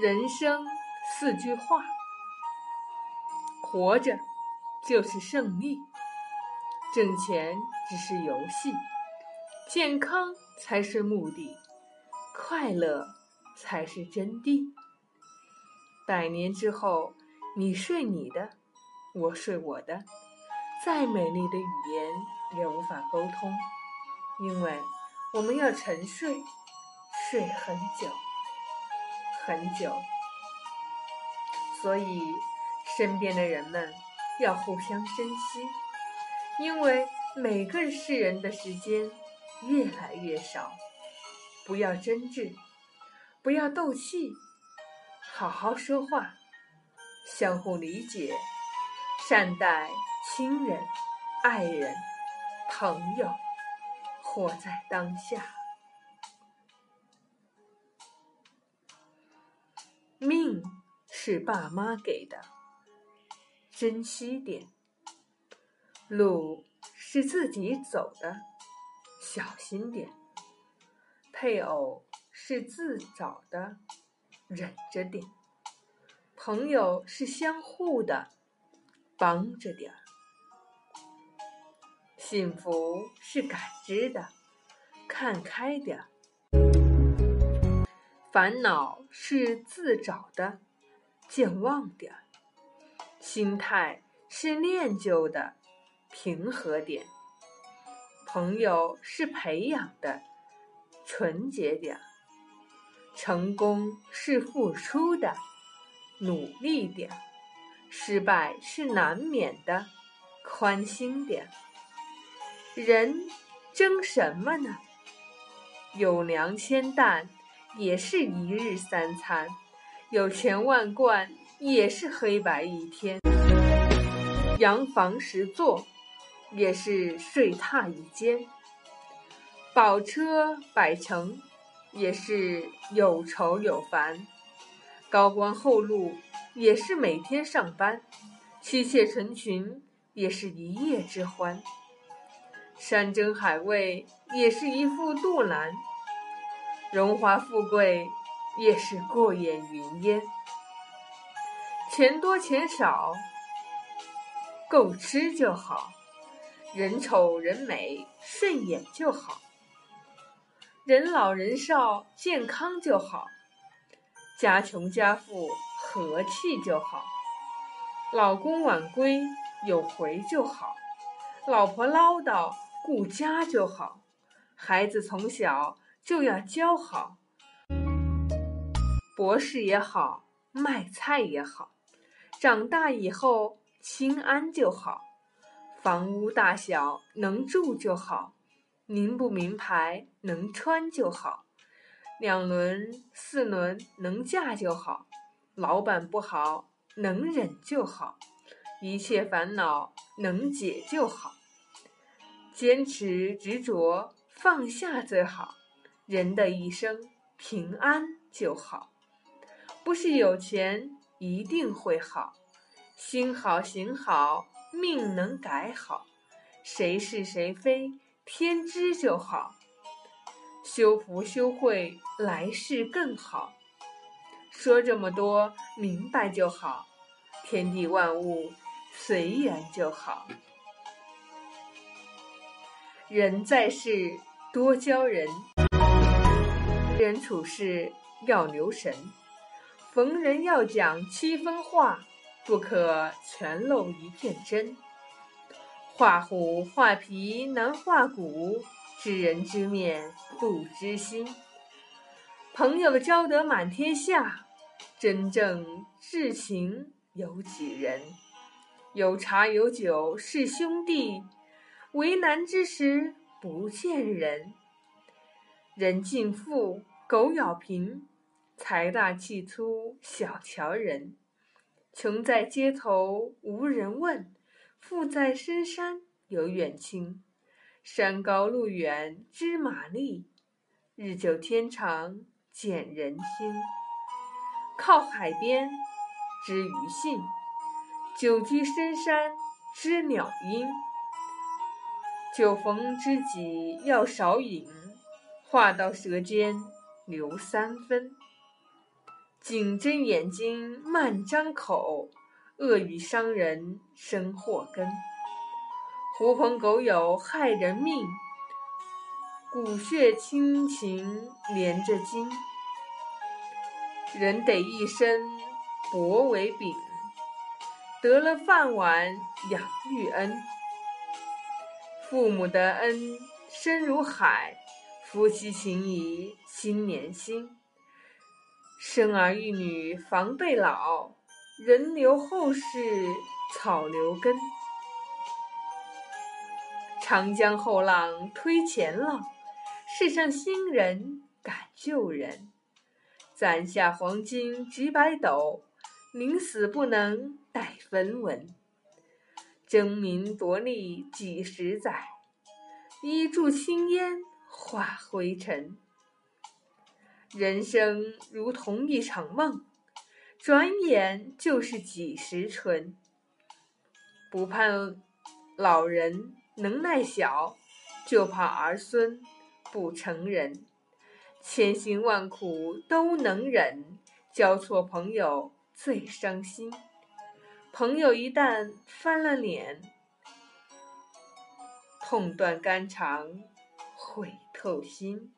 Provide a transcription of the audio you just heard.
人生四句话：活着就是胜利，挣钱只是游戏，健康才是目的，快乐才是真谛。百年之后，你睡你的，我睡我的，再美丽的语言也无法沟通，因为我们要沉睡，睡很久。很久，所以身边的人们要互相珍惜，因为每个世人的时间越来越少。不要争执，不要斗气，好好说话，相互理解，善待亲人、爱人、朋友，活在当下。命是爸妈给的，珍惜点；路是自己走的，小心点；配偶是自找的，忍着点；朋友是相互的，帮着点儿；幸福是感知的，看开点儿。烦恼是自找的，健忘点；心态是练就的，平和点；朋友是培养的，纯洁点；成功是付出的，努力点；失败是难免的，宽心点。人争什么呢？有粮千担。也是一日三餐，有钱万贯也是黑白一天；洋房十座也是睡榻一间；宝车百乘也是有愁有烦；高官厚禄也是每天上班；妻妾成群也是一夜之欢；山珍海味也是一副肚腩。荣华富贵也是过眼云烟，钱多钱少够吃就好，人丑人美顺眼就好，人老人少健康就好，家穷家富和气就好，老公晚归有回就好，老婆唠叨顾家就好，孩子从小。就要教好，博士也好，卖菜也好，长大以后心安就好，房屋大小能住就好，名不名牌能穿就好，两轮四轮能嫁就好，老板不好能忍就好，一切烦恼能解就好，坚持执着放下最好。人的一生平安就好，不是有钱一定会好，心好行好命能改好，谁是谁非天知就好，修福修慧来世更好。说这么多明白就好，天地万物随缘就好，人在世多交人。人处事要留神，逢人要讲七分话，不可全露一片真。画虎画皮难画骨，知人知面不知心。朋友交得满天下，真正至情有几人？有茶有酒是兄弟，为难之时不见人。人尽富。狗咬贫，财大气粗小瞧人；穷在街头无人问，富在深山有远亲。山高路远知马力，日久天长见人心。靠海边知鱼性，久居深山知鸟音。酒逢知己要少饮，话到舌尖。留三分，紧睁眼睛慢张口，恶语伤人生祸根。狐朋狗友害人命，骨血亲情连着筋。人得一生薄为饼，得了饭碗养育恩。父母的恩深如海，夫妻情谊心连心。生儿育女防备老，人留后世草留根。长江后浪推前浪，世上新人赶旧人。攒下黄金几百斗，宁死不能带分文。争名夺利几十载，一柱青烟化灰尘。人生如同一场梦，转眼就是几时春。不盼老人能耐小，就怕儿孙不成人。千辛万苦都能忍，交错朋友最伤心。朋友一旦翻了脸，痛断肝肠，悔口型